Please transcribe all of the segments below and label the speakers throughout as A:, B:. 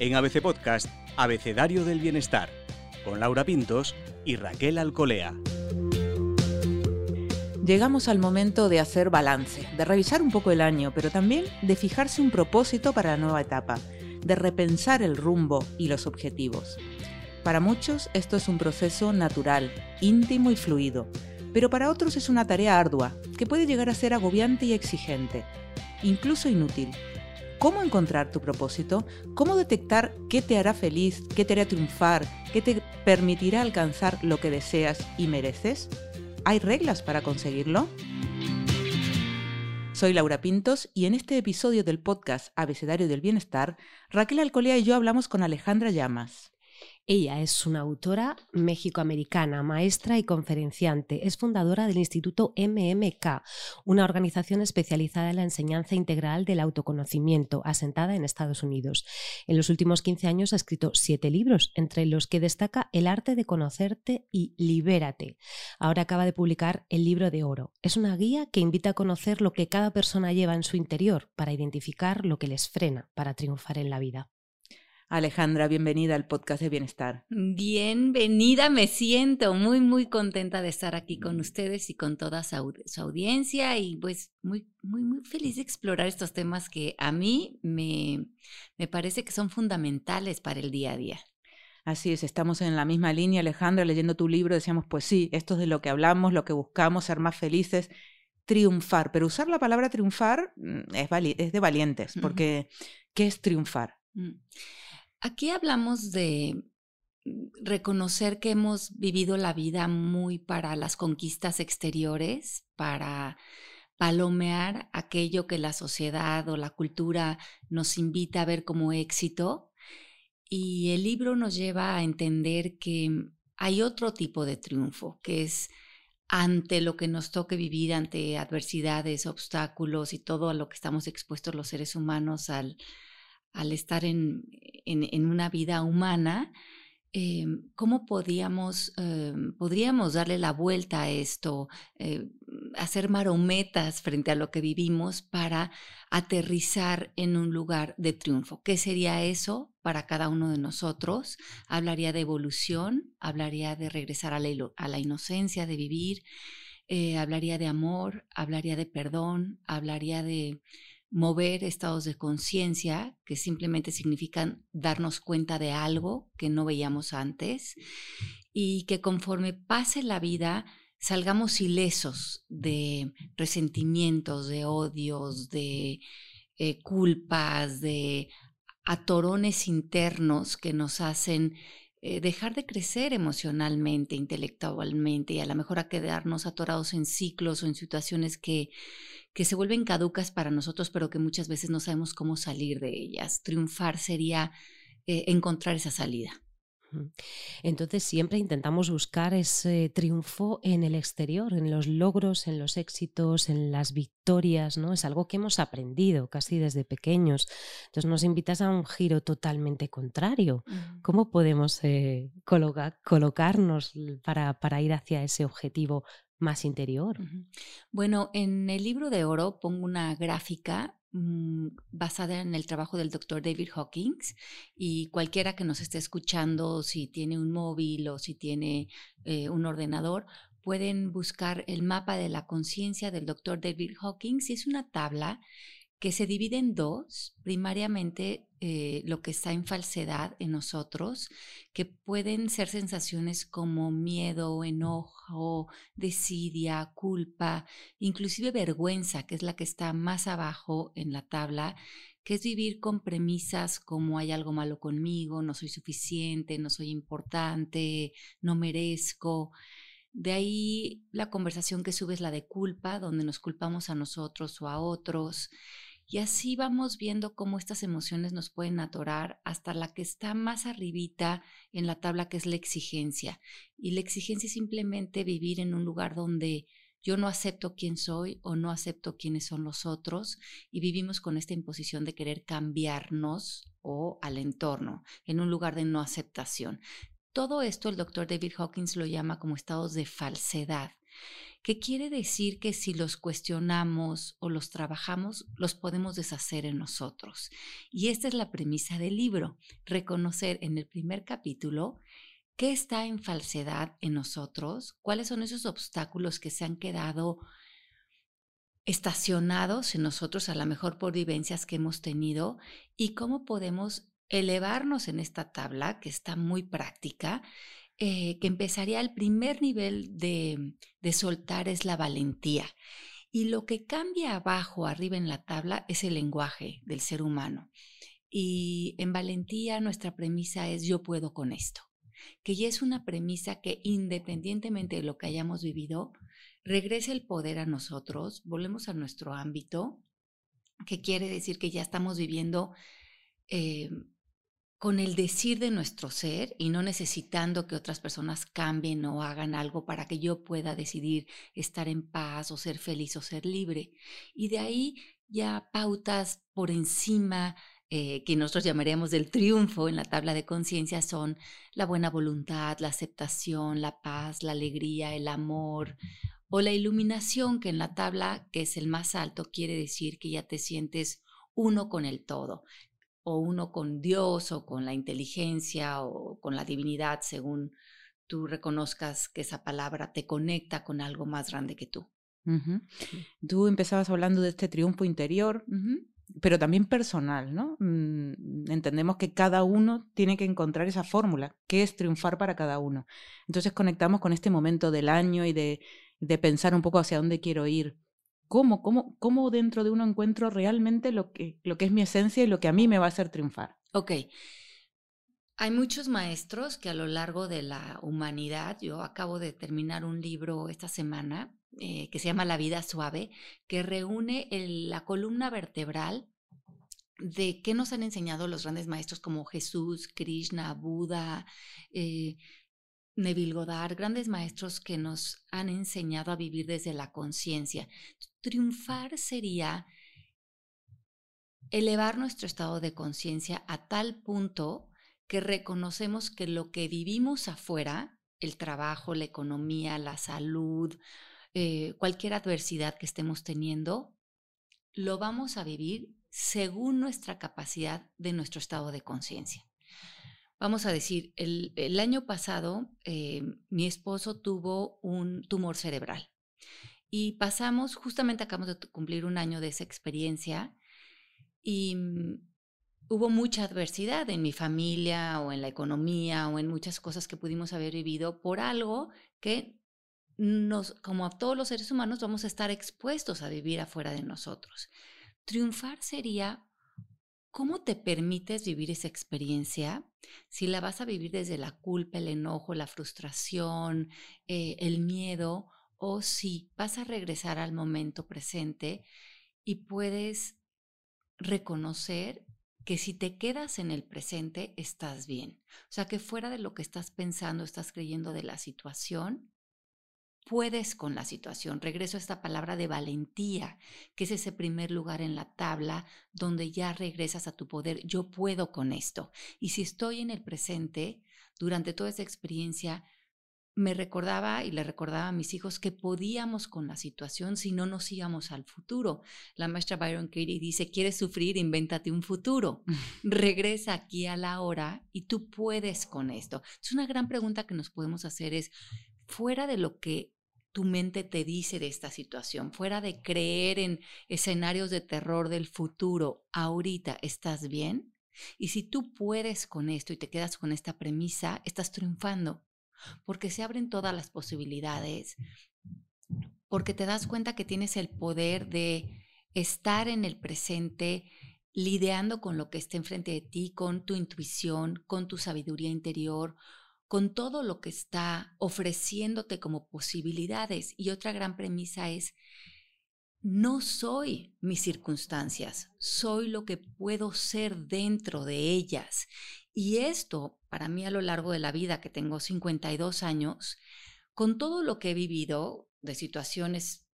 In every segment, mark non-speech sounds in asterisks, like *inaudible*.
A: En ABC Podcast, Abecedario del Bienestar, con Laura Pintos y Raquel Alcolea.
B: Llegamos al momento de hacer balance, de revisar un poco el año, pero también de fijarse un propósito para la nueva etapa, de repensar el rumbo y los objetivos. Para muchos esto es un proceso natural, íntimo y fluido, pero para otros es una tarea ardua, que puede llegar a ser agobiante y exigente, incluso inútil. ¿Cómo encontrar tu propósito? ¿Cómo detectar qué te hará feliz, qué te hará triunfar, qué te permitirá alcanzar lo que deseas y mereces? ¿Hay reglas para conseguirlo? Soy Laura Pintos y en este episodio del podcast Abecedario del Bienestar, Raquel Alcolea y yo hablamos con Alejandra Llamas.
C: Ella es una autora mexicoamericana, maestra y conferenciante. Es fundadora del Instituto MMK, una organización especializada en la enseñanza integral del autoconocimiento, asentada en Estados Unidos. En los últimos 15 años ha escrito siete libros, entre los que destaca El arte de conocerte y Libérate. Ahora acaba de publicar El libro de oro. Es una guía que invita a conocer lo que cada persona lleva en su interior para identificar lo que les frena para triunfar en la vida.
B: Alejandra, bienvenida al podcast de Bienestar.
D: Bienvenida, me siento muy, muy contenta de estar aquí con ustedes y con toda su, audiencia y pues muy, muy, muy feliz de explorar estos temas que a mí me, me parece que son fundamentales para el día a día.
B: Así es, estamos en la misma línea, Alejandra, leyendo tu libro decíamos, pues sí, esto es de lo que hablamos, lo que buscamos, ser más felices, triunfar, pero usar la palabra triunfar mm, es, es de valientes, porque ¿qué es triunfar? Mm.
D: Aquí hablamos de mm, reconocer que hemos vivido la vida muy para las conquistas exteriores, para palomear aquello que la sociedad o la cultura nos invita a ver como éxito. Y el libro nos lleva a entender que hay otro tipo de triunfo, que es ante lo que nos toque vivir, ante adversidades, obstáculos y todo a lo que estamos expuestos los seres humanos al, al estar en, una vida humana, eh, ¿cómo eh, podríamos darle la vuelta a esto, eh, hacer marometas frente a lo que vivimos para aterrizar en un lugar de triunfo? ¿Qué sería eso para cada uno de nosotros? Hablaría de evolución, hablaría de regresar a la inocencia, de vivir, hablaría de amor, hablaría de perdón, hablaría de mover estados de conciencia que simplemente significan darnos cuenta de algo que no veíamos antes y que conforme pase la vida salgamos ilesos de resentimientos, de odios, de eh, culpas, de atorones internos que nos hacen eh, dejar de crecer emocionalmente, intelectualmente y a lo mejor a quedarnos atorados en ciclos o en situaciones que, que se vuelven caducas para nosotros, pero que muchas veces no sabemos cómo salir de ellas. Triunfar sería eh, encontrar esa salida.
C: Entonces siempre intentamos buscar ese triunfo en el exterior, en los logros, en los éxitos, en las victorias, ¿no? Es algo que hemos aprendido casi desde pequeños. Entonces nos invitas a un giro totalmente contrario. ¿Cómo podemos eh, colocarnos para, para ir hacia ese objetivo más interior?
D: Bueno, en el libro de oro pongo una gráfica Mm, basada en el trabajo del doctor David Hawkins y cualquiera que nos esté escuchando, si tiene un móvil o si tiene eh, un ordenador, pueden buscar el mapa de la conciencia del doctor David Hawkins es una tabla que se divide en dos, primariamente eh, lo que está en falsedad en nosotros, que pueden ser sensaciones como miedo, enojo, desidia, culpa, inclusive vergüenza, que es la que está más abajo en la tabla, que es vivir con premisas como hay algo malo conmigo, no soy suficiente, no soy importante, no merezco. De ahí la conversación que sube es la de culpa, donde nos culpamos a nosotros o a otros. Y así vamos viendo cómo estas emociones nos pueden atorar hasta la que está más arribita en la tabla, que es la exigencia. Y la exigencia es simplemente vivir en un lugar donde yo no acepto quién soy o no acepto quiénes son los otros y vivimos con esta imposición de querer cambiarnos o al entorno, en un lugar de no aceptación. Todo esto el doctor David Hawkins lo llama como estados de falsedad que quiere decir que si los cuestionamos o los trabajamos, los podemos deshacer en nosotros. Y esta es la premisa del libro, reconocer en el primer capítulo qué está en falsedad en nosotros, cuáles son esos obstáculos que se han quedado estacionados en nosotros, a lo mejor por vivencias que hemos tenido, y cómo podemos elevarnos en esta tabla, que está muy práctica, eh, que empezaría el primer nivel de, de soltar es la valentía. Y lo que cambia abajo, arriba en la tabla, es el lenguaje del ser humano. Y en valentía nuestra premisa es yo puedo con esto, que ya es una premisa que independientemente de lo que hayamos vivido, regrese el poder a nosotros, volvemos a nuestro ámbito, que quiere decir que ya estamos viviendo eh, con el decir de nuestro ser y no necesitando que otras personas cambien o hagan algo para que yo pueda decidir estar en paz o ser feliz o ser libre. Y de ahí ya pautas por encima eh, que nosotros llamaríamos del triunfo en la tabla de conciencia son la buena voluntad, la aceptación, la paz, la alegría, el amor, o la iluminación, que en la tabla, que es el más alto, quiere decir que ya te sientes uno con el todo, o uno con Dios, o con la inteligencia, o con la divinidad, según tú reconozcas que esa palabra te conecta con algo más grande que tú.
B: Tú empezabas hablando de este triunfo interior, pero también personal, ¿no? Mm, entendemos que cada uno tiene que encontrar esa fórmula, que es triunfar para cada uno. Entonces conectamos con este momento del año y de de pensar un poco hacia dónde quiero ir. ¿Cómo, cómo, cómo dentro de uno encuentro realmente lo que, lo que es mi esencia y lo que a mí me va a hacer triunfar?
D: Ok. Hay muchos maestros que a lo largo de la humanidad, yo acabo de terminar un libro esta semana eh, que se llama La vida suave, que reúne la columna vertebral de qué nos han enseñado los grandes maestros como Jesús, Krishna, Buda, eh, Neville Goddard, grandes maestros que nos han enseñado a vivir desde la conciencia. Triunfar sería elevar nuestro estado de conciencia a tal punto que reconocemos que lo que vivimos afuera, el trabajo, la economía, la salud, eh, cualquier adversidad que estemos teniendo, lo vamos a vivir según nuestra capacidad de nuestro estado de conciencia vamos a decir, el, año pasado eh, mi esposo tuvo un tumor cerebral y pasamos, justamente acabamos de cumplir un año de esa experiencia y mm, hubo mucha adversidad en mi familia o en la economía o en muchas cosas que pudimos haber vivido por algo que nos, como a todos los seres humanos, vamos a estar expuestos a vivir afuera de nosotros. Triunfar sería ¿Cómo te permites vivir esa experiencia? Si la vas a vivir desde la culpa, el enojo, la frustración, eh, el miedo, o si vas a regresar al momento presente y puedes reconocer que si te quedas en el presente, estás bien. O sea, que fuera de lo que estás pensando, estás creyendo de la situación, puedes con la situación. Regreso a esta palabra de valentía, que es ese primer lugar en la tabla donde ya regresas a tu poder. Yo puedo con esto. Y si estoy en el presente, durante toda esa experiencia, me recordaba y le recordaba a mis hijos que podíamos con la situación si no nos íbamos al futuro. La maestra Byron Katie dice, ¿quieres sufrir? Invéntate un futuro. *laughs* Regresa aquí a la hora y tú puedes con esto. Es una gran pregunta que nos podemos hacer es, fuera de lo que tu mente te dice de esta situación, fuera de creer en escenarios de terror del futuro, ahorita estás bien. Y si tú puedes con esto y te quedas con esta premisa, estás triunfando, porque se abren todas las posibilidades, porque te das cuenta que tienes el poder de estar en el presente, lidiando con lo que está enfrente de ti, con tu intuición, con tu sabiduría interior, con todo lo que está ofreciéndote como posibilidades. Y otra gran premisa es, no soy mis circunstancias, soy lo que puedo ser dentro de ellas. Y esto, para mí a lo largo de la vida, que tengo 52 años, con todo lo que he vivido de situaciones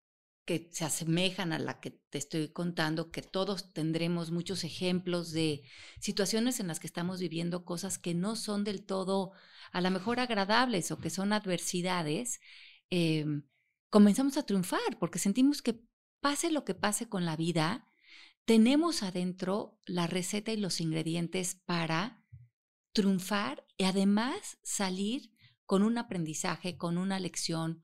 D: que se asemejan a la que te estoy contando, que todos tendremos muchos ejemplos de situaciones en las que estamos viviendo cosas que no son del todo a lo mejor agradables o que son adversidades, em, comenzamos a triunfar porque sentimos que pase lo que pase con la vida, tenemos adentro la receta y los ingredientes para triunfar y además salir con un aprendizaje, con una lección,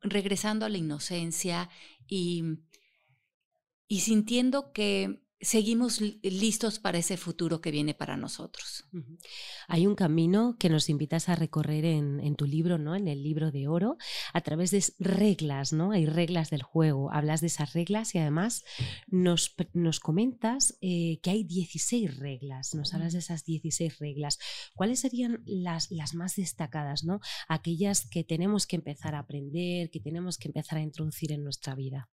D: regresando a la inocencia y, y sintiendo que seguimos listos para ese futuro que viene para nosotros.
C: Hay un camino que nos invitas a recorrer en, tu libro, ¿no? En el libro de oro, a través de reglas, ¿no? Hay reglas del juego. Hablas de esas reglas y además nos, nos comentas eh, que hay 16 reglas. Nos hablas de esas 16 reglas. ¿Cuáles serían las, las más destacadas, ¿no? Aquellas que tenemos que empezar a aprender, que tenemos que empezar a introducir en nuestra vida.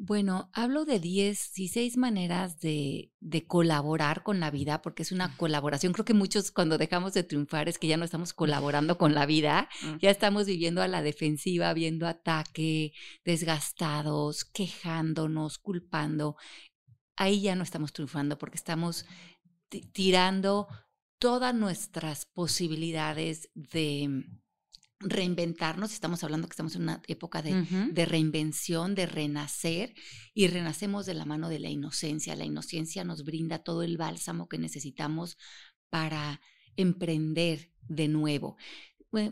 D: Bueno, hablo de 16 maneras de, colaborar con la vida, porque es una colaboración. Creo que muchos cuando dejamos de triunfar es que ya no estamos colaborando con la vida, ya estamos viviendo a la defensiva, viendo ataque, desgastados, quejándonos, culpando. Ahí ya no estamos triunfando porque estamos tirando todas nuestras posibilidades de reinventarnos, estamos hablando que estamos en una época de, reinvención, de renacer, y renacemos de la mano de la inocencia. La inocencia nos brinda todo el bálsamo que necesitamos para emprender de nuevo.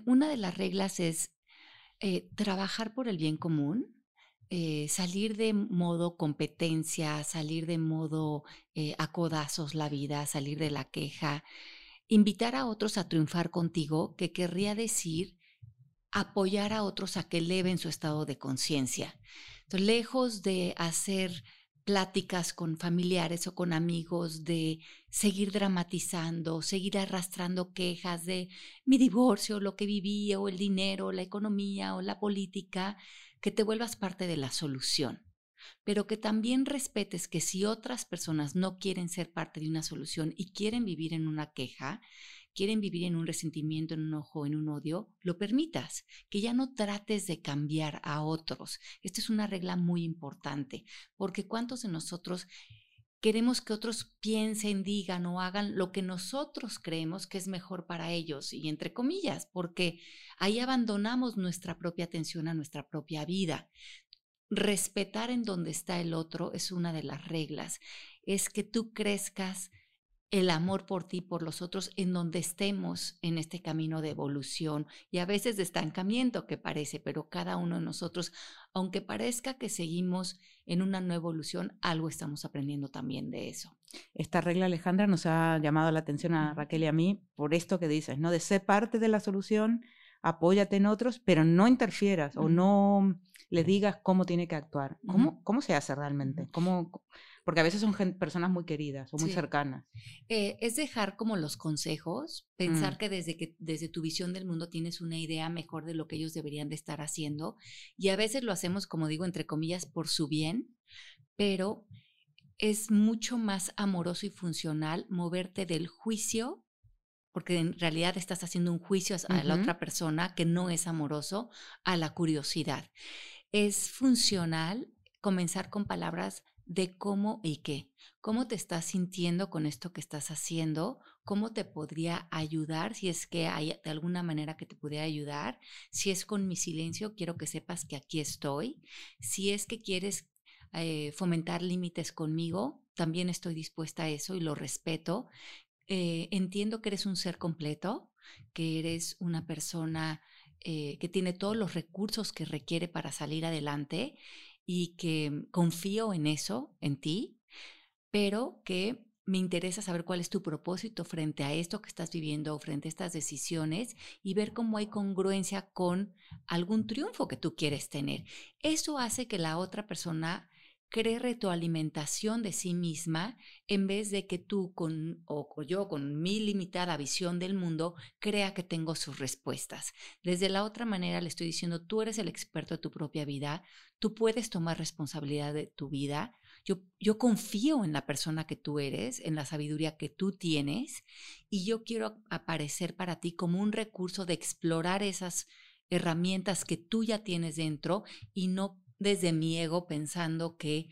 D: Una de las reglas es eh, trabajar por el bien común, eh, salir de modo competencia, salir de modo eh, a codazos la vida, salir de la queja, invitar a otros a triunfar contigo, que querría decir apoyar a otros a que eleven su estado de conciencia. lejos de hacer pláticas con familiares o con amigos, de seguir dramatizando, seguir arrastrando quejas de mi divorcio, lo que viví, o el dinero, la economía, o la política, que te vuelvas parte de la solución pero que también respetes que si otras personas no quieren ser parte de una solución y quieren vivir en una queja, quieren vivir en un resentimiento, en un ojo, en un odio, lo permitas, que ya no trates de cambiar a otros. Esta es una regla muy importante, porque ¿cuántos de nosotros queremos que otros piensen, digan o hagan lo que nosotros creemos que es mejor para ellos? Y entre comillas, porque ahí abandonamos nuestra propia atención a nuestra propia vida. Respetar en donde está el otro es una de las reglas. Es que tú crezcas el amor por ti, por los otros, en donde estemos en este camino de evolución y a veces de estancamiento que parece, pero cada uno de nosotros, aunque parezca que seguimos en una nueva evolución, algo estamos aprendiendo también de eso.
B: Esta regla, Alejandra, nos ha llamado la atención a Raquel y a mí por esto que dices, ¿no? De ser parte de la solución, apóyate en otros, pero no interfieras o no le digas cómo tiene que actuar. ¿Cómo, cómo se hace realmente? ¿Cómo, porque a veces son personas muy queridas o muy cercanas.
D: Eh, es dejar como los consejos, pensar mm. que desde, que desde tu visión del mundo tienes una idea mejor de lo que ellos deberían de estar haciendo y a veces lo hacemos, como digo, entre comillas, por su bien, pero es mucho más amoroso y funcional moverte del juicio porque en realidad estás haciendo un juicio a la otra persona que no es amoroso, a la curiosidad. Es funcional comenzar con palabras de cómo y qué, cómo te estás sintiendo con esto que estás haciendo, cómo te podría ayudar, si es que hay de alguna manera que te pudiera ayudar, si es con mi silencio, quiero que sepas que aquí estoy, si es que quieres eh, fomentar límites conmigo, también estoy dispuesta a eso y lo respeto. Eh, entiendo que eres un ser completo, que eres una persona eh, que tiene todos los recursos que requiere para salir adelante y que confío en eso, en ti, pero que me interesa saber cuál es tu propósito frente a esto que estás viviendo frente a estas decisiones y ver cómo hay congruencia con algún triunfo que tú quieres tener. Eso hace que la otra persona cree retroalimentación de sí misma en vez de que tú con o yo con mi limitada visión del mundo crea que tengo sus respuestas. Desde la otra manera le estoy diciendo, tú eres el experto de tu propia vida, tú puedes tomar responsabilidad de tu vida. Yo, yo confío en la persona que tú eres, en la sabiduría que tú tienes y yo quiero aparecer para ti como un recurso de explorar esas herramientas que tú ya tienes dentro y no desde mi ego pensando que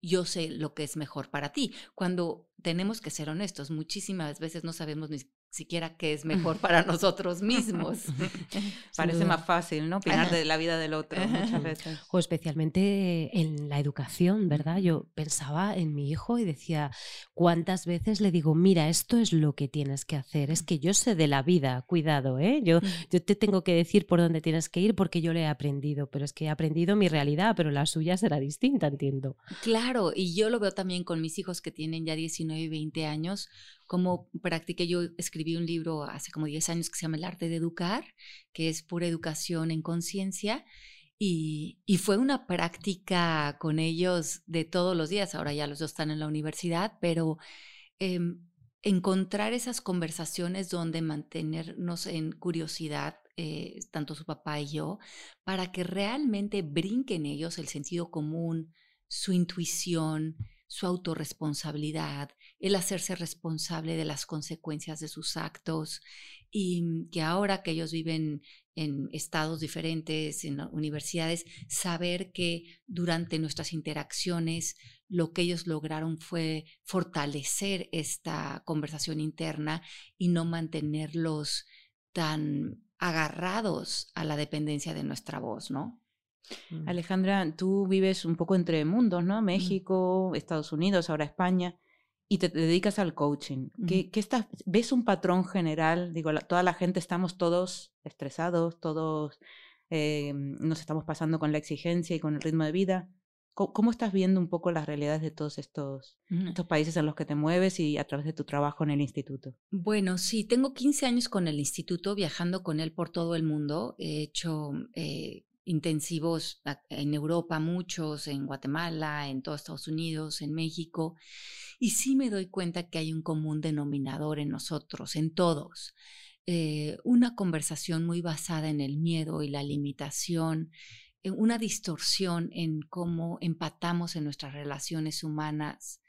D: yo sé lo que es mejor para ti. Cuando tenemos que ser honestos, muchísimas veces no sabemos ni siquiera qué es mejor para nosotros mismos. *laughs* *laughs*
B: Parece más fácil, ¿no? Opinar de la vida del otro muchas veces.
C: O especialmente en la educación, ¿verdad? Yo pensaba en mi hijo y decía, ¿cuántas veces le digo, mira, esto es lo que tienes que hacer? Es que yo sé de la vida, cuidado, ¿eh? Yo, yo te tengo que decir por dónde tienes que ir porque yo le he aprendido, pero es que he aprendido mi realidad, pero la suya será distinta, entiendo.
D: Claro, y yo lo veo también con mis hijos que tienen ya 19 y 20 años, como practiqué, yo escribí un libro hace como 10 años que se llama El arte de educar, que es pura educación en conciencia. Y, fue una práctica con ellos de todos los días. Ahora ya los dos están en la universidad, pero em, encontrar esas conversaciones donde mantenernos en curiosidad, eh, tanto su papá y yo, para que realmente brinquen ellos el sentido común, su intuición, su autorresponsabilidad, el hacerse responsable de las consecuencias de sus actos y que ahora que ellos viven en estados diferentes, en universidades, saber que durante nuestras interacciones lo que ellos lograron fue fortalecer esta conversación interna y no mantenerlos tan agarrados a la dependencia de nuestra voz, ¿no?
B: Mm. Alejandra, tú vives un poco entre mundos, ¿no? México, Estados Unidos, ahora España, y te, dedicas al coaching. ¿Qué, estás, ¿Ves un patrón general? Digo, toda la gente estamos todos estresados, todos eh, nos estamos pasando con la exigencia y con el ritmo de vida. ¿Cómo, estás viendo un poco las realidades de todos estos, estos países en los que te mueves y a través de tu trabajo en el instituto?
D: Bueno, sí, tengo 15 años con el instituto, viajando con él por todo el mundo. He hecho eh, intensivos en Europa, muchos, en Guatemala, en todos Estados Unidos, en México, y sí me doy cuenta que hay un común denominador en nosotros, en todos. Eh, una conversación muy basada en el miedo y la limitación, eh, una distorsión en cómo empatamos en nuestras relaciones humanas,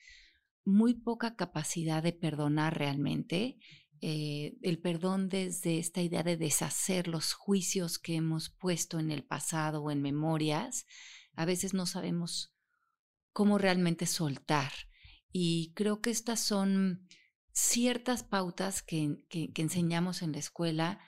D: muy poca capacidad de perdonar realmente eh, el perdón desde esta idea de deshacer los juicios que hemos puesto en el pasado o en memorias, a veces no sabemos cómo realmente soltar. Y creo que estas son ciertas pautas que, enseñamos en la escuela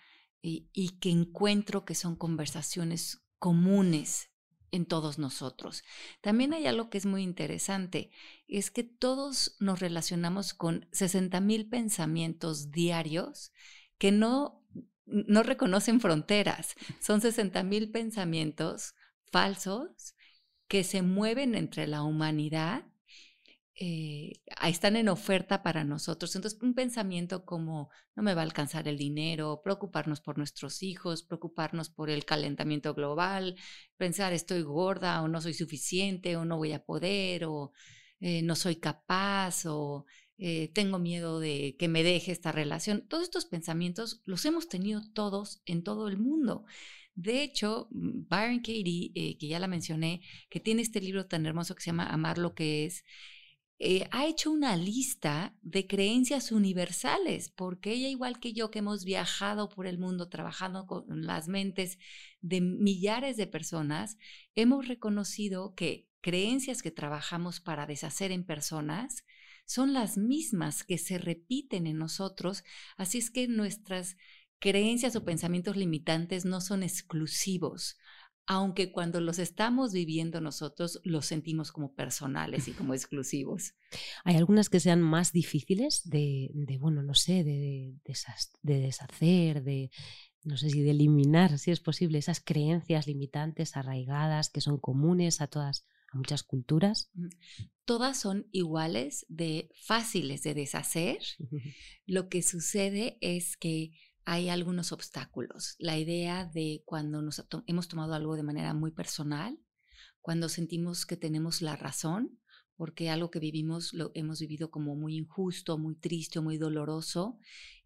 D: y, y que encuentro que son conversaciones comunes en todos nosotros. También hay algo que es muy interesante, es que todos nos relacionamos con 60 mil pensamientos diarios que no, no reconocen fronteras. Son 60 mil pensamientos falsos que se mueven entre la humanidad eh, están en oferta para nosotros. Entonces, un pensamiento como no me va a alcanzar el dinero, preocuparnos por nuestros hijos, preocuparnos por el calentamiento global, pensar estoy gorda o no soy suficiente o no voy a poder o eh, no soy capaz o eh, tengo miedo de que me deje esta relación. Todos estos pensamientos los hemos tenido todos en todo el mundo. De hecho, mm, Byron Katie, que ya la mencioné, que tiene este libro tan hermoso que se llama Amar lo que es, eh, ha hecho una lista de creencias universales, porque ella, igual que yo, que hemos viajado por el mundo trabajando con las mentes de millares de personas, hemos reconocido que creencias que trabajamos para deshacer en personas son las mismas que se repiten en nosotros, así es que nuestras creencias o pensamientos limitantes no son exclusivos aunque cuando los estamos viviendo nosotros los sentimos como personales y como *laughs* exclusivos.
C: Hay algunas que sean más difíciles de, bueno, no sé, de, deshacer, de, no sé si de eliminar, si es posible, esas creencias limitantes, arraigadas, que son comunes a todas, a muchas culturas.
D: Todas son iguales, de fáciles de deshacer. *laughs* Lo que sucede es que hay algunos obstáculos. La idea de cuando nos hemos tomado algo de manera muy personal, cuando sentimos que tenemos la razón, porque algo que vivimos lo hemos vivido como muy injusto, muy triste, muy doloroso,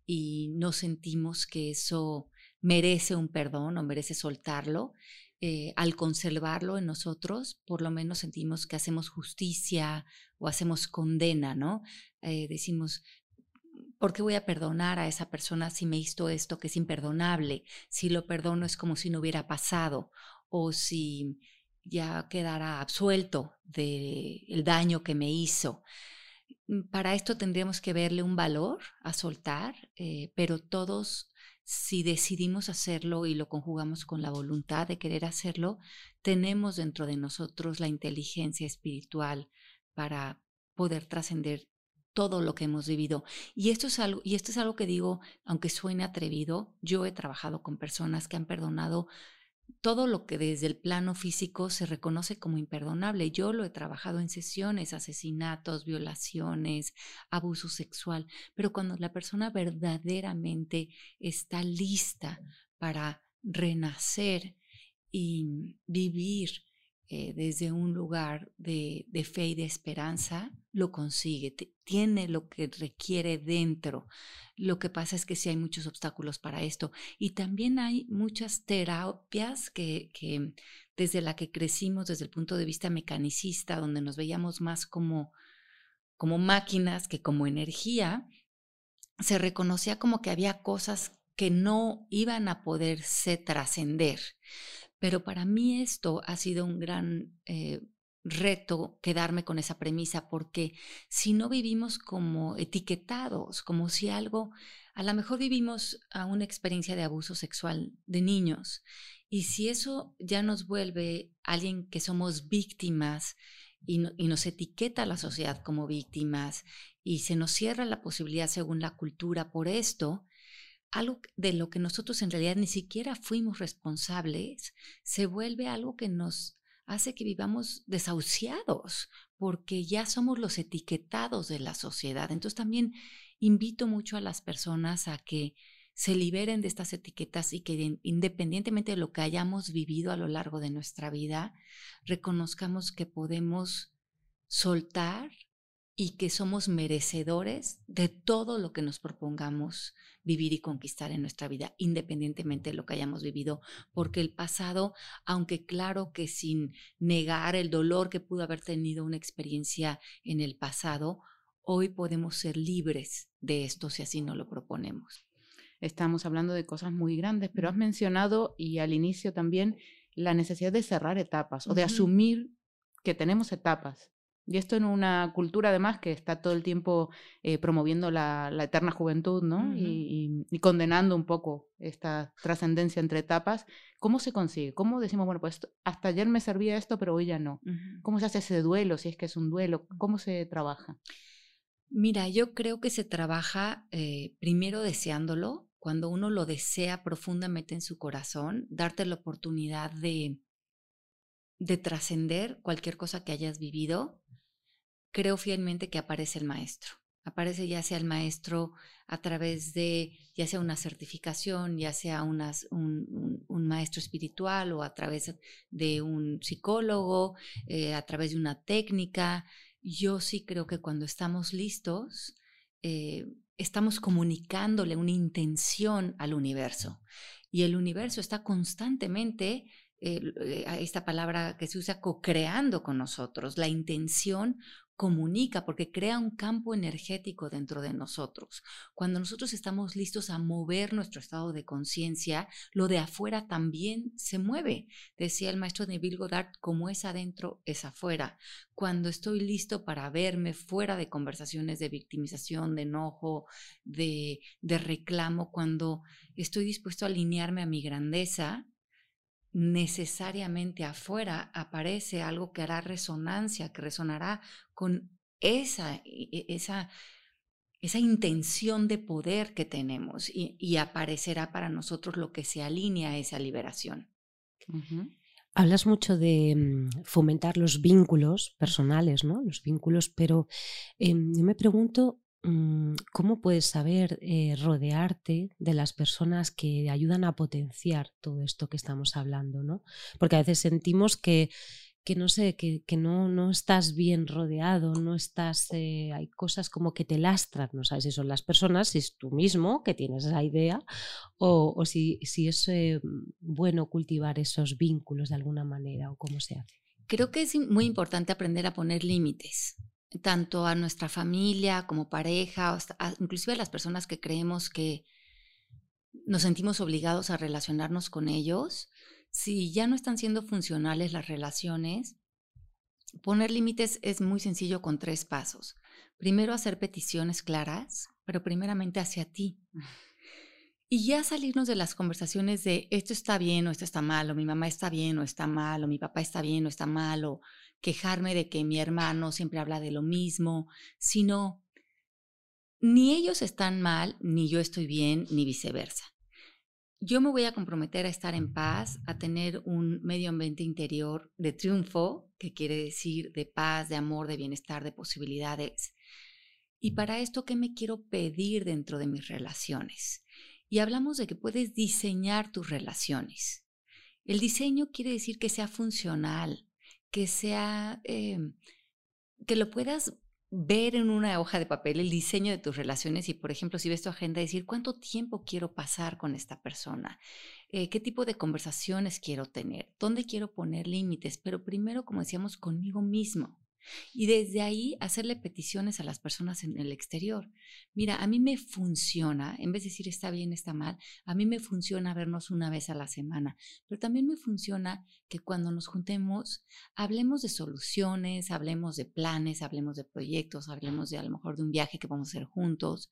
D: y no sentimos que eso merece un perdón o merece soltarlo. Eh, al conservarlo en nosotros, por lo menos sentimos que hacemos justicia o hacemos condena, ¿no? Eh, decimos, ¿por qué voy a perdonar a esa persona si me hizo esto que es imperdonable? Si lo perdono es como si no hubiera pasado o si ya quedara absuelto del daño que me hizo. mm, para esto tendríamos que verle un valor a soltar, eh, pero todos, si decidimos hacerlo y lo conjugamos con la voluntad de querer hacerlo, tenemos dentro de nosotros la inteligencia espiritual para poder trascender todo lo que hemos vivido. Y esto es algo, y esto es algo que digo, aunque suene atrevido, yo he trabajado con personas que han perdonado todo lo que desde el plano físico se reconoce como imperdonable. Yo lo he trabajado en sesiones, asesinatos, violaciones, abuso sexual, pero cuando la persona verdaderamente está lista para renacer y vivir eh, desde un lugar de, fe y de esperanza, lo consigue, tiene lo que requiere dentro. Lo que pasa es que sí hay muchos obstáculos para esto. Y también hay muchas terapias que, que desde la que crecimos, desde el punto de vista mecanicista, donde nos veíamos más como, como máquinas que como energía, se reconocía como que había cosas que no iban a poderse trascender. Pero para mí esto ha sido un gran eh, reto quedarme con esa premisa, porque si no vivimos como etiquetados, como si algo, a lo mejor vivimos a una experiencia de abuso sexual de niños, y si eso ya nos vuelve alguien que somos víctimas y, nos etiqueta a la sociedad como víctimas, y se nos cierra la posibilidad según la cultura por esto, algo de lo que nosotros en realidad ni siquiera fuimos responsables, se vuelve algo que nos hace que vivamos desahuciados, porque ya somos los etiquetados de la sociedad. Entonces también invito mucho a las personas a que se liberen de estas etiquetas y que independientemente de lo que hayamos vivido a lo largo de nuestra vida, reconozcamos que podemos soltar y que somos merecedores de todo lo que nos propongamos vivir y conquistar en nuestra vida, independientemente de lo que hayamos vivido, porque el pasado, aunque claro que sin negar el dolor que pudo haber tenido una experiencia en el pasado, hoy podemos ser libres de esto si así no lo proponemos.
B: Estamos hablando de cosas muy grandes, pero has mencionado y al inicio también la necesidad de cerrar etapas o de asumir que tenemos etapas y esto en una cultura además que está todo el tiempo eh, promoviendo la, eterna juventud, ¿no? y, condenando un poco esta trascendencia entre etapas. ¿Cómo se consigue? ¿Cómo decimos, bueno, pues hasta ayer me servía esto, pero hoy ya no? ¿Cómo se hace ese duelo, si es que es un duelo? ¿Cómo se trabaja?
D: Mira, yo creo que se trabaja eh, primero deseándolo, cuando uno lo desea profundamente en su corazón, darte la oportunidad de, de trascender cualquier cosa que hayas vivido creo fielmente que aparece el maestro. Aparece ya sea el maestro a través de, ya sea una certificación, ya sea un, maestro espiritual o a través de un psicólogo, eh, a través de una técnica. Yo sí creo que cuando estamos listos, eh, estamos comunicándole una intención al universo. Y el universo está constantemente eh, esta palabra que se usa, co-creando con nosotros, la intención comunica porque crea un campo energético dentro de nosotros. Cuando nosotros estamos listos a mover nuestro estado de conciencia, lo de afuera también se mueve. Decía el maestro Neville Goddard, como es adentro, es afuera. Cuando estoy listo para verme fuera de conversaciones de victimización, de enojo, de, de reclamo, cuando estoy dispuesto a alinearme a mi grandeza, necesariamente afuera aparece algo que hará resonancia, que resonará con esa, e, e, esa, esa intención de poder que tenemos y, aparecerá para nosotros lo que se alinea a esa liberación.
C: Hablas mucho de mm, fomentar los vínculos personales, ¿no? Los vínculos, pero em, yo me pregunto ¿cómo puedes saber eh, rodearte de las personas que ayudan a potenciar todo esto que estamos hablando? ¿no? Porque a veces sentimos que, que no sé, que, no, no, estás bien rodeado, no estás, eh, hay cosas como que te lastran, no sabes si son las personas, si es tú mismo que tienes esa idea, o, si, si es eh, bueno cultivar esos vínculos de alguna manera, o cómo se hace.
D: Creo que es muy importante aprender a poner límites tanto a nuestra familia como pareja, inclusive a las personas que creemos que nos sentimos obligados a relacionarnos con ellos, si ya no están siendo funcionales las relaciones, poner límites es muy sencillo con tres pasos. primero hacer peticiones claras, pero primeramente hacia ti. Y ya salirnos de las conversaciones de esto está bien o esto está mal, o mi mamá está bien o está mal, o mi papá está bien o está mal, o quejarme de que mi hermano siempre habla de lo mismo, sino ni ellos están mal, ni yo estoy bien, ni viceversa. Yo me voy a comprometer a estar en paz, a tener un medio ambiente interior de triunfo, que quiere decir de paz, de amor, de bienestar, de posibilidades. Y para esto, ¿qué me quiero pedir dentro de mis relaciones? Y hablamos de que puedes diseñar tus relaciones. El diseño quiere decir que sea funcional, que sea, em, que lo puedas ver en una hoja de papel el diseño de tus relaciones y, por ejemplo, si ves tu agenda, decir cuánto tiempo quiero pasar con esta persona, eh, qué tipo de conversaciones quiero tener, dónde quiero poner límites, pero primero, como decíamos, conmigo mismo. Y desde ahí hacerle peticiones a las personas en el exterior. Mira, a mí me funciona, en vez de decir está bien, está mal, a mí me funciona vernos una vez a la semana, pero también me funciona que cuando nos juntemos hablemos de soluciones, hablemos de planes, hablemos de proyectos, hablemos de a lo mejor de un viaje que vamos a hacer juntos,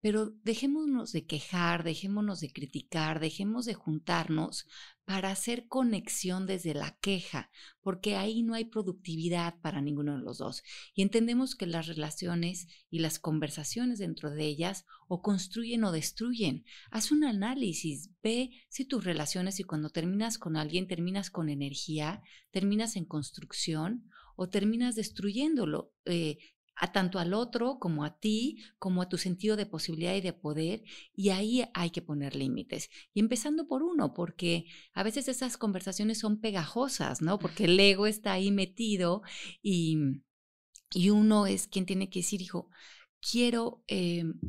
D: pero dejémonos de quejar, dejémonos de criticar, dejemos de juntarnos para hacer conexión desde la queja, porque ahí no hay productividad para ninguno de los dos. Y entendemos que las relaciones y las conversaciones dentro de ellas o construyen o destruyen. Haz un análisis, ve si tus relaciones y cuando terminas con alguien terminas con energía, terminas en construcción o terminas destruyéndolo. Eh, a tanto al otro como a ti, como a tu sentido de posibilidad y de poder, y ahí hay que poner límites. Y empezando por uno, porque a veces esas conversaciones son pegajosas, ¿no? Porque el ego está ahí metido y, y uno es quien tiene que decir, hijo, quiero... Em,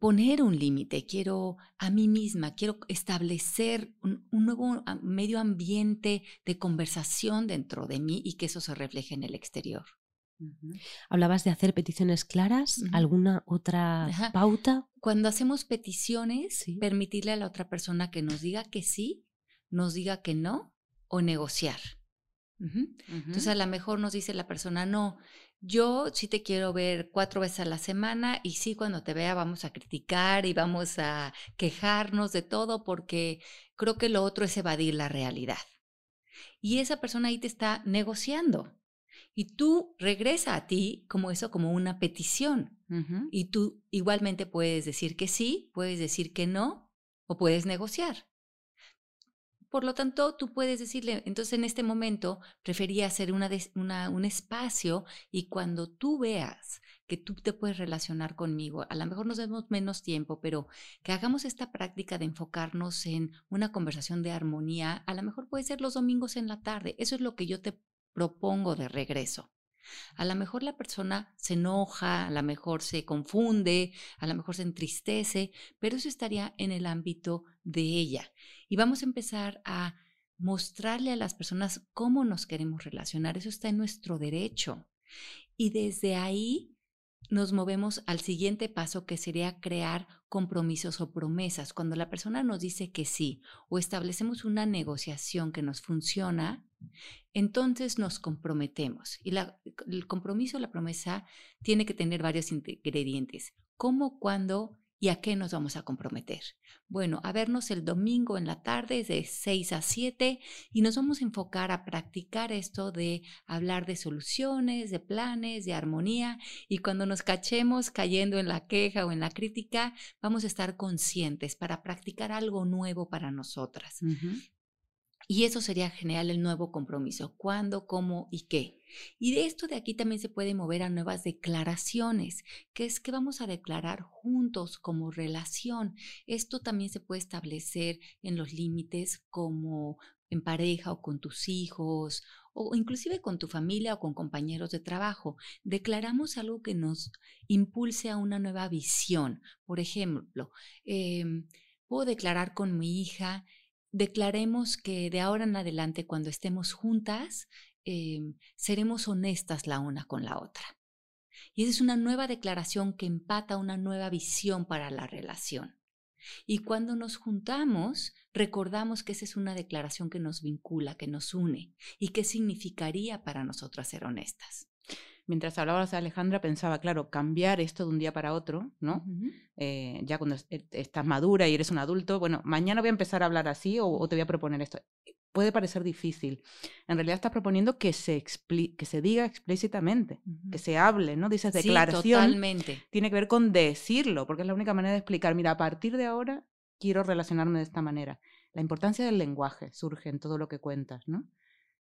D: poner un límite, quiero a mí misma, quiero establecer un, nuevo medio ambiente de conversación dentro de mí y que eso se refleje en el exterior.
C: Hablabas de hacer peticiones claras, ¿alguna otra pauta?
D: Cuando hacemos peticiones, permitirle a la otra persona que nos diga que sí, nos diga que no o negociar. Entonces a lo mejor nos dice la persona, no, yo sí te quiero ver cuatro veces a la semana y sí cuando te vea vamos a criticar y vamos a quejarnos de todo porque creo que lo otro es evadir la realidad. Y esa persona ahí te está negociando. Y tú regresa a ti como eso, como una petición. Y tú igualmente puedes decir que sí, puedes decir que no, o puedes negociar. Por lo tanto, tú puedes decirle, entonces en este momento prefería hacer una, un espacio y cuando tú veas que tú te puedes relacionar conmigo, a lo mejor nos demos menos tiempo, pero que hagamos esta práctica de enfocarnos en una conversación de armonía, a lo mejor puede ser los domingos en la tarde. Eso es lo que yo te propongo de regreso. A lo mejor la persona se enoja, a lo mejor se confunde, a lo mejor se entristece, pero eso estaría en el ámbito de ella. Y vamos a empezar a mostrarle a las personas cómo nos queremos relacionar. Eso está en nuestro derecho. Y desde ahí nos movemos al siguiente paso que sería crear compromisos o promesas. Cuando la persona nos dice que sí o establecemos una negociación que nos funciona, entonces nos comprometemos. Y el compromiso, la promesa, tiene que tener varios ingredientes. ¿Cómo, cuándo ¿Y a qué nos vamos a comprometer? Bueno, a vernos el domingo en la tarde de 6 a 7 y nos vamos a enfocar a practicar esto de hablar de soluciones, de planes, de armonía y cuando nos cachemos cayendo en la queja o en la crítica, vamos a estar conscientes para practicar algo nuevo para nosotras. Y eso sería generar el nuevo compromiso. ¿Cuándo, cómo y qué? Y de esto de aquí también se puede mover a nuevas declaraciones, que es que vamos a declarar juntos como relación. Esto también se puede establecer en los límites como en pareja o con tus hijos o inclusive con tu familia o con compañeros de trabajo. Declaramos algo que nos impulse a una nueva visión. Por ejemplo, em, puedo declarar con mi hija declaremos que de ahora en adelante, cuando estemos juntas, em, seremos honestas la una con la otra. Y esa es una nueva declaración que empata una nueva visión para la relación. Y cuando nos juntamos, recordamos que esa es una declaración que nos vincula, que nos une y qué significaría para nosotras ser honestas.
B: Mientras hablabas de Alejandra, pensaba, claro, cambiar esto de un día para otro, ¿no? Eh, ya cuando e, estás madura y eres un adulto, bueno, mañana voy a empezar a hablar así o, te voy a proponer esto. Puede parecer difícil. En realidad estás proponiendo que se, que se diga explícitamente, que se hable, ¿no? Dices declaración.
D: totalmente.
B: Tiene que ver con decirlo, porque es la única manera de explicar, mira, a partir de ahora quiero relacionarme de esta manera. La importancia del lenguaje surge en todo lo que cuentas, ¿no?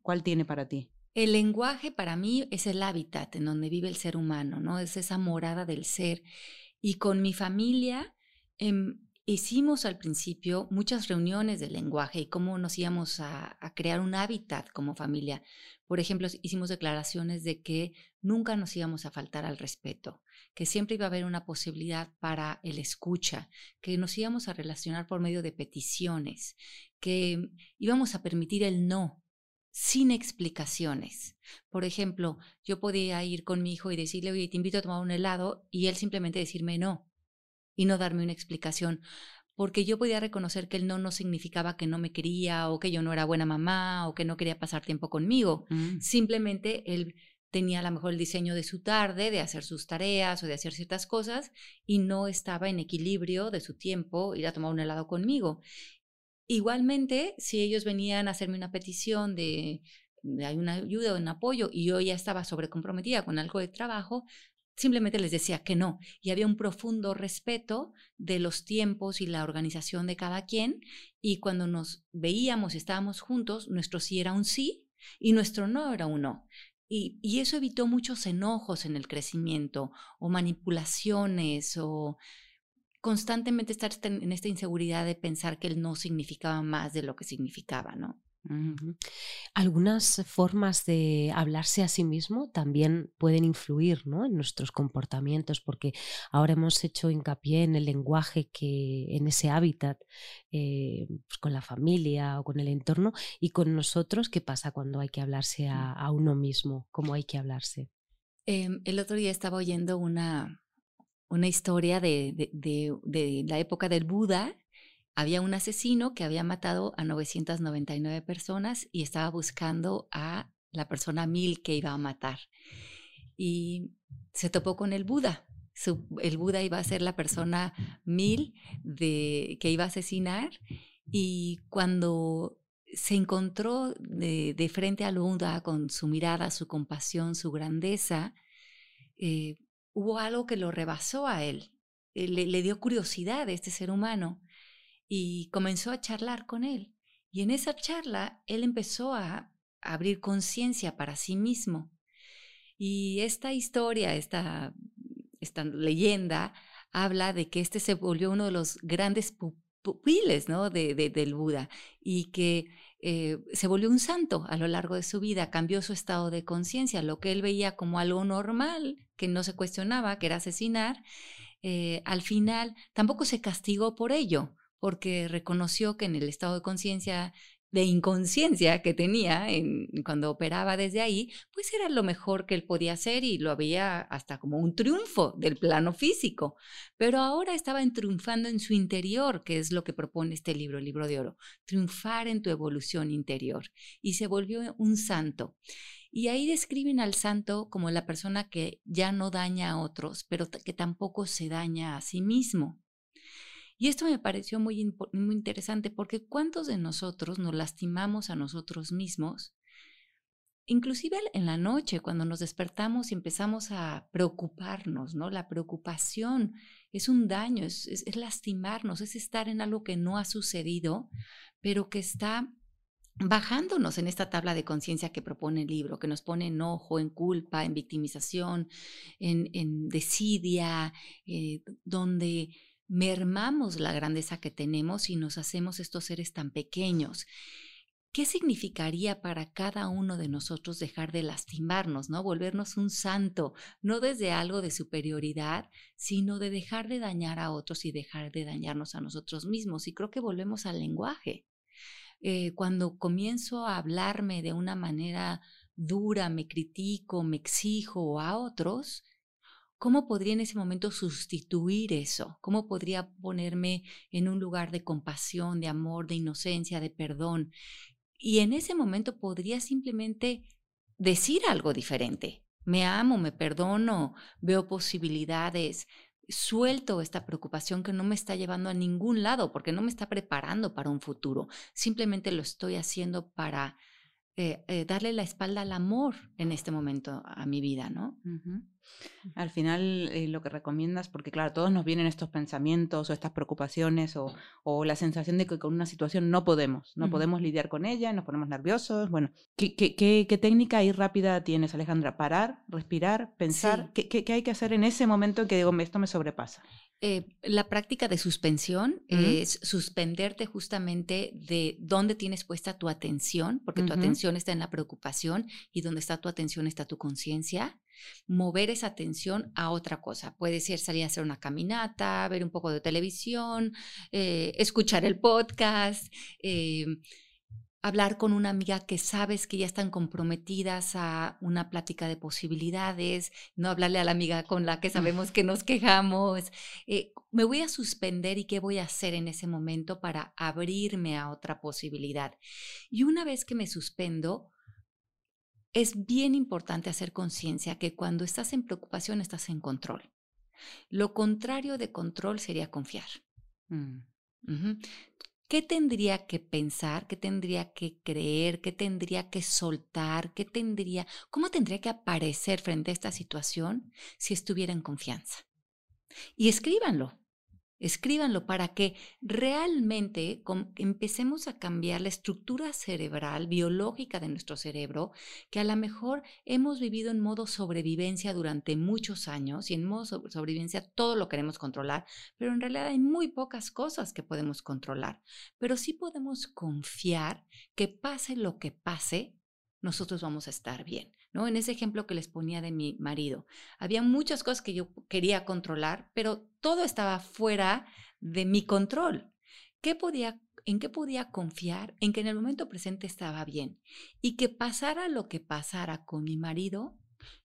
B: ¿Cuál tiene para ti?
D: El lenguaje para mí es el hábitat en donde vive el ser humano, ¿no? Es esa morada del ser. Y con mi familia em, hicimos al principio muchas reuniones de lenguaje y cómo nos íbamos a, a, crear un hábitat como familia. Por ejemplo, hicimos declaraciones de que nunca nos íbamos a faltar al respeto, que siempre iba a haber una posibilidad para el escucha, que nos íbamos a relacionar por medio de peticiones, que íbamos a permitir el no, sin explicaciones. Por ejemplo, yo podía ir con mi hijo y decirle, oye, te invito a tomar un helado, y él simplemente decirme no, y no darme una explicación, porque yo podía reconocer que el no no significaba que no me quería, o que yo no era buena mamá, o que no quería pasar tiempo conmigo. Mm. Simplemente él tenía a lo mejor el diseño de su tarde, de hacer sus tareas o de hacer ciertas cosas, y no estaba en equilibrio de su tiempo ir a tomar un helado conmigo. Igualmente, si ellos venían a hacerme una petición de, hay una ayuda o un apoyo y yo ya estaba sobrecomprometida con algo de trabajo, simplemente les decía que no. Y había un profundo respeto de los tiempos y la organización de cada quien. Y cuando nos veíamos y estábamos juntos, nuestro sí era un sí y nuestro no era un no. Y, y eso evitó muchos enojos en el crecimiento o manipulaciones o constantemente estar en esta inseguridad de pensar que él no significaba más de lo que significaba, ¿no?
C: Algunas formas de hablarse a sí mismo también pueden influir ¿no? en nuestros comportamientos, porque ahora hemos hecho hincapié en el lenguaje que, en ese hábitat, eh, pues con la familia o con el entorno, y con nosotros, ¿qué pasa cuando hay que hablarse a, a uno mismo? ¿Cómo hay que hablarse?
D: Eh, el otro día estaba oyendo una, una historia de, de, la época del Buda. Había un asesino que había matado a 999 personas y estaba buscando a la persona mil que iba a matar. Y se topó con el Buda. el Buda iba a ser la persona mil de, que iba a asesinar. Y cuando se encontró de, frente al Buda con su mirada, su compasión, su grandeza, eh, hubo algo que lo rebasó a él, eh, le, dio curiosidad a este ser humano y comenzó a charlar con él. Y en esa charla él empezó a abrir conciencia para sí mismo. Y esta historia, esta, esta leyenda, habla de que este se volvió uno de los grandes pupiles ¿no? de, del Buda y que eh, se volvió un santo a lo largo de su vida, cambió su estado de conciencia, lo que él veía como algo normal, que no se cuestionaba, que era asesinar, eh, al final tampoco se castigó por ello, porque reconoció que en el estado de conciencia de inconsciencia que tenía en, cuando operaba desde ahí, pues era lo mejor que él podía hacer y lo veía hasta como un triunfo del plano físico. Pero ahora estaba triunfando en su interior, que es lo que propone este libro, el libro de oro, triunfar en tu evolución interior. Y se volvió un santo. Y ahí describen al santo como la persona que ya no daña a otros, pero que tampoco se daña a sí mismo. Y esto me pareció muy, muy interesante porque ¿cuántos de nosotros nos lastimamos a nosotros mismos? Inclusive en la noche, cuando nos despertamos y empezamos a preocuparnos, ¿no? La preocupación es un daño, es, lastimarnos, es estar en algo que no ha sucedido, pero que está bajándonos en esta tabla de conciencia que propone el libro, que nos pone enojo, en culpa, en victimización, en, en desidia, eh, donde mermamos la grandeza que tenemos y nos hacemos estos seres tan pequeños. ¿Qué significaría para cada uno de nosotros dejar de lastimarnos, no? Volvernos un santo, no desde algo de superioridad, sino de dejar de dañar a otros y dejar de dañarnos a nosotros mismos. Y creo que volvemos al lenguaje. Eh, cuando comienzo a hablarme de una manera dura, me critico, me exijo a otros, ¿Cómo podría en ese momento sustituir eso? ¿Cómo podría ponerme en un lugar de compasión, de amor, de inocencia, de perdón? Y en ese momento podría simplemente decir algo diferente. Me amo, me perdono, veo posibilidades, suelto esta preocupación que no me está llevando a ningún lado porque no me está preparando para un futuro. Simplemente lo estoy haciendo para eh, eh, darle la espalda al amor en este momento a mi vida, ¿no?
B: Al final eh, lo que recomiendas, porque claro, todos nos vienen estos pensamientos o estas preocupaciones o, o la sensación de que con una situación no podemos, no podemos lidiar con ella, nos ponemos nerviosos. Bueno, ¿qué, qué, qué, técnica ahí rápida tienes, Alejandra? Parar, respirar, pensar. ¿Qué, ¿Qué, hay que hacer en ese momento en que digo, esto me sobrepasa?
D: Eh, la práctica de suspensión es suspenderte justamente de dónde tienes puesta tu atención, porque tu atención está en la preocupación y donde está tu atención está tu conciencia mover esa atención a otra cosa. Puede ser salir a hacer una caminata, ver un poco de televisión, eh, escuchar el podcast, eh, hablar con una amiga que sabes que ya están comprometidas a una plática de posibilidades, no hablarle a la amiga con la que sabemos que nos quejamos. Eh, me voy a suspender y qué voy a hacer en ese momento para abrirme a otra posibilidad. Y una vez que me suspendo, es bien importante hacer conciencia que cuando estás en preocupación estás en control. Lo contrario de control sería confiar. Mm. ¿Qué tendría que pensar? ¿Qué tendría que creer? ¿Qué tendría que soltar? ¿Qué tendría, cómo tendría que aparecer frente a esta situación si estuviera en confianza? Y escríbanlo. Escríbanlo para que realmente empecemos a cambiar la estructura cerebral, biológica de nuestro cerebro, que a lo mejor hemos vivido en modo sobrevivencia durante muchos años y en modo sobrevivencia todo lo queremos controlar, pero en realidad hay muy pocas cosas que podemos controlar. Pero sí podemos confiar que pase lo que pase, nosotros vamos a estar bien. En ese ejemplo que les ponía de mi marido, había muchas cosas que yo quería controlar, pero todo estaba fuera de mi control. ¿Qué podía, ¿En qué podía confiar? En que en el momento presente estaba bien y que pasara lo que pasara con mi marido,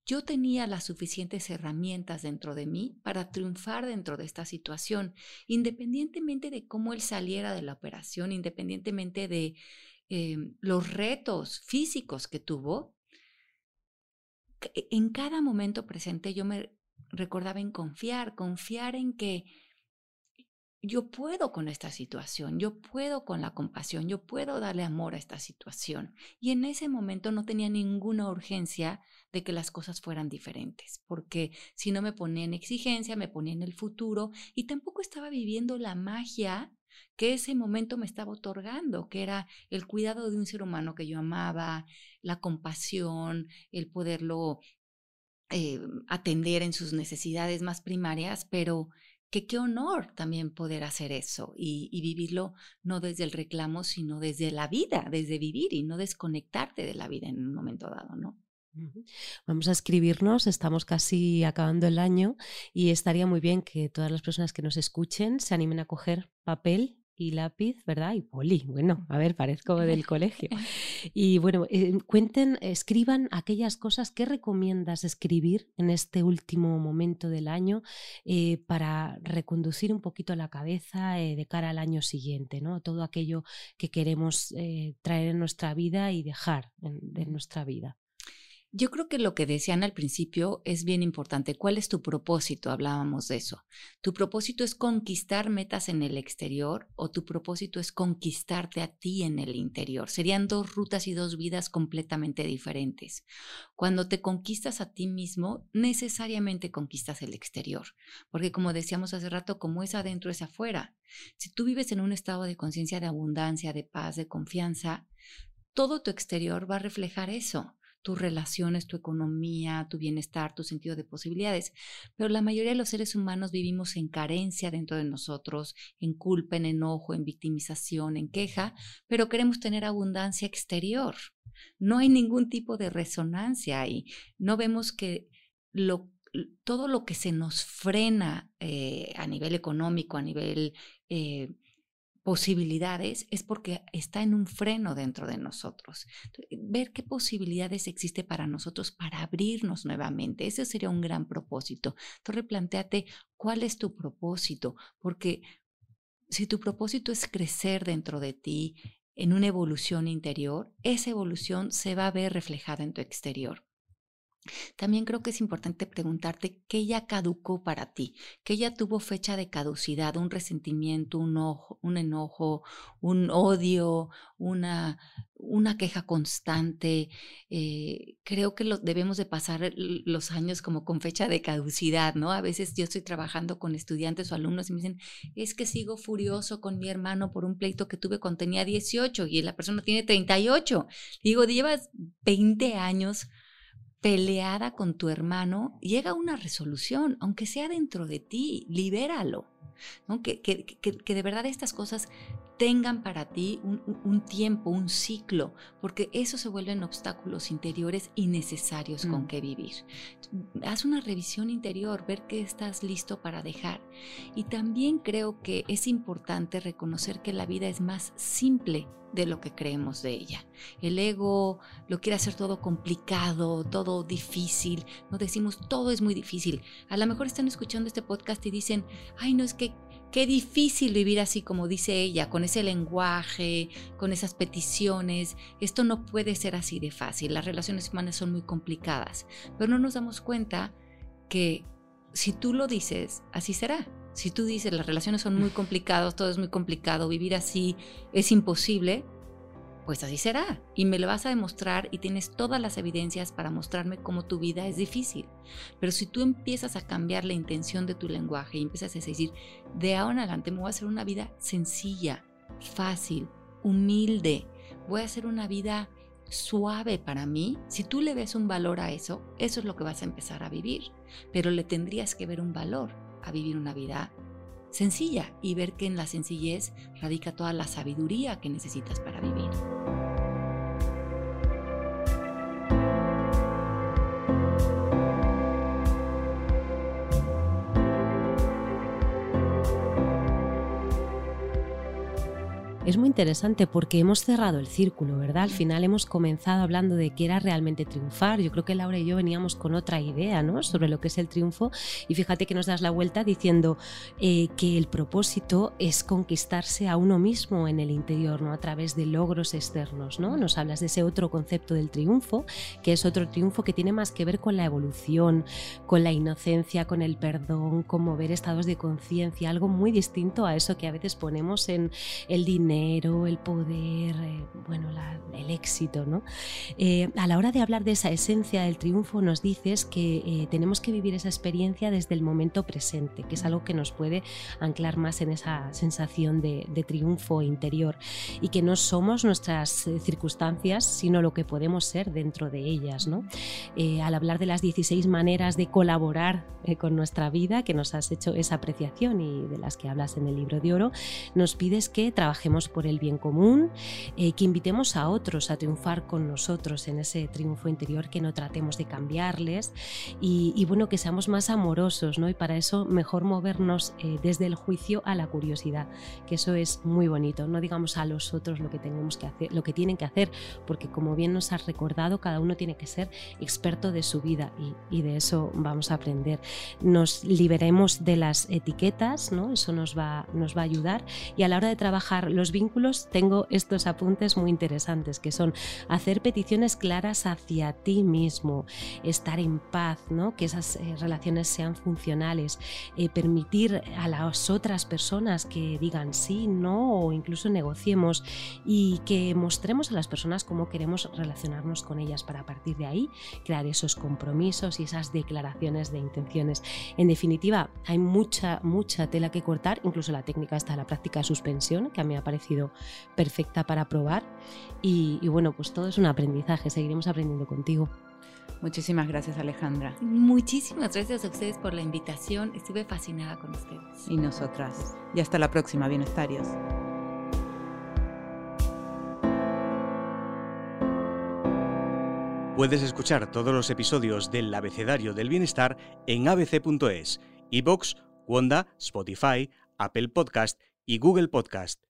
D: yo tenía las suficientes herramientas dentro de mí para triunfar dentro de esta situación, independientemente de cómo él saliera de la operación, independientemente de em, los retos físicos que tuvo, en cada momento presente yo me recordaba en confiar, confiar en que yo puedo con esta situación, yo puedo con la compasión, yo puedo darle amor a esta situación. Y en ese momento no tenía ninguna urgencia de que las cosas fueran diferentes, porque si no me ponía en exigencia, me ponía en el futuro y tampoco estaba viviendo la magia que ese momento me estaba otorgando, que era el cuidado de un ser humano que yo amaba, la compasión, el poderlo eh, atender en sus necesidades más primarias, pero que qué honor también poder hacer eso y, y, vivirlo no desde el reclamo, sino desde la vida, desde vivir y no desconectarte de la vida en un momento dado, ¿no?
C: Vamos a escribirnos, estamos casi acabando el año y estaría muy bien que todas las personas que nos escuchen se animen a coger papel y lápiz, ¿verdad? Y poli. Bueno, a ver, parezco del colegio. *laughs* Y bueno, eh, cuenten, escriban aquellas cosas que recomiendas escribir en este último momento del año eh, para reconducir un poquito la cabeza eh, de cara al año siguiente, ¿no? Todo aquello que queremos traer en nuestra vida y dejar en nuestra vida.
D: Yo creo que lo que decían al principio es bien importante. ¿Cuál es tu propósito? Hablábamos de eso. ¿Tu propósito es conquistar metas en el exterior o tu propósito es conquistarte a ti en el interior? Serían dos rutas y dos vidas completamente diferentes. Cuando te conquistas a ti mismo, necesariamente conquistas el exterior, porque como decíamos hace rato, como es adentro es afuera. Si tú vives en un estado de conciencia de abundancia, de paz, de confianza, todo tu exterior va a reflejar eso tus relaciones, tu economía, tu bienestar, tu sentido de posibilidades. Pero la mayoría de los seres humanos vivimos en carencia dentro de nosotros, en culpa, en enojo, en victimización, en queja, pero queremos tener abundancia exterior. No hay ningún tipo de resonancia ahí. No vemos que todo lo que se nos frena eh, a nivel económico, a nivel eh, posibilidades es porque está en un freno dentro de nosotros. Ver qué posibilidades existe para nosotros para abrirnos nuevamente. Ese sería un gran propósito. Entonces, replanteate cuál es tu propósito, porque si tu propósito es crecer dentro de ti en una evolución interior, esa evolución se va a ver reflejada en tu exterior. También creo que es importante preguntarte qué ya caducó para ti, qué ya tuvo fecha de caducidad, un resentimiento, un, un enojo, un odio, una, una queja constante. Eh, creo que lo, debemos de pasar los años como con fecha de caducidad, ¿no? A veces yo estoy trabajando con estudiantes o alumnos y me dicen, es que sigo furioso con mi hermano por un pleito que tuve cuando tenía 18 y la persona tiene 38. Digo, llevas 20 años peleada con tu hermano, llega a una resolución, aunque sea dentro de ti, libéralo. Que, que, que, de verdad estas cosas tengan para ti un, tiempo, un ciclo, porque eso se vuelven obstáculos interiores innecesarios con mm. que vivir. Haz una revisión interior, ver qué estás listo para dejar. Y también creo que es importante reconocer que la vida es más simple de lo que creemos de ella. El ego lo quiere hacer todo complicado, todo difícil. No decimos todo es muy difícil. A lo mejor están escuchando este podcast y dicen, ay, no es que Qué difícil vivir así como dice ella, con ese lenguaje, con esas peticiones. Esto no puede ser así de fácil. Las relaciones humanas son muy complicadas, pero no nos damos cuenta que si tú lo dices, así será. Si tú dices las relaciones son muy complicadas, todo es muy complicado, vivir así es imposible, pues así será. Y me lo vas a demostrar y tienes todas las evidencias para mostrarme cómo tu vida es difícil. Pero si tú empiezas a cambiar la intención de tu lenguaje y empiezas a decir, de ahora en adelante voy a hacer una vida sencilla, fácil, humilde, voy a hacer una vida suave para mí, si tú le ves un valor a eso, eso es lo que vas a empezar a vivir. Pero le tendrías que ver un valor a vivir una vida sencilla y ver que en la sencillez radica toda la sabiduría que necesitas para vivir.
C: Es muy interesante porque hemos cerrado el círculo, ¿verdad? Al final hemos comenzado hablando de qué era realmente triunfar. Yo creo que Laura y yo veníamos con otra idea, ¿no? Sobre lo que es el triunfo y fíjate que nos das la vuelta diciendo eh, que el propósito es conquistarse a uno mismo en el interior, ¿no? A través de logros externos, ¿no? Nos hablas de ese otro concepto del triunfo, que es otro triunfo que tiene más que ver con la evolución, con la inocencia, con el perdón, con mover estados de conciencia, algo muy distinto a eso que a veces ponemos en el dinero el poder, eh, bueno, el éxito. ¿no? Eh, a la hora de hablar de esa esencia del triunfo nos dices que eh, tenemos que vivir esa experiencia desde el momento presente, que es algo que nos puede anclar más en esa sensación de, triunfo interior y que no somos nuestras circunstancias, sino lo que podemos ser dentro de ellas. ¿no? al hablar de las 16 maneras de colaborar con nuestra vida, que nos has hecho esa apreciación y de las que hablas en el libro de oro, nos pides que trabajemos por el bien común, eh, que invitemos a otros a triunfar con nosotros en ese triunfo interior, que no tratemos de cambiarles y, bueno, que seamos más amorosos, ¿no? Y para eso mejor movernos eh, desde el juicio a la curiosidad, que eso es muy bonito. No digamos a los otros lo que tenemos que hacer, lo que tienen que hacer, porque como bien nos has recordado, cada uno tiene que ser experto de su vida y, y de eso vamos a aprender. Nos liberemos de las etiquetas, ¿no? Eso nos va, nos va a ayudar y a la hora de trabajar los vínculos tengo estos apuntes muy interesantes que son hacer peticiones claras hacia ti mismo, estar en paz, ¿no? que esas eh, relaciones sean funcionales, eh, permitir a las otras personas que digan sí, no o incluso negociemos y que mostremos a las personas cómo queremos relacionarnos con ellas para a partir de ahí crear esos compromisos y esas declaraciones de intenciones. En definitiva, hay mucha, mucha tela que cortar, incluso la técnica está la práctica de suspensión, que a mí me ha parecido perfecta para probar. Y, bueno, pues todo es un aprendizaje, seguiremos aprendiendo contigo.
B: Muchísimas gracias Alejandra.
D: Muchísimas gracias a ustedes por la invitación. Estuve fascinada con ustedes.
B: Y nosotras. Y hasta la próxima, bienestarios.
A: Puedes escuchar todos los episodios del Abecedario del Bienestar en abc.es, iBox, Wanda, Spotify, Apple Podcast y Google Podcast.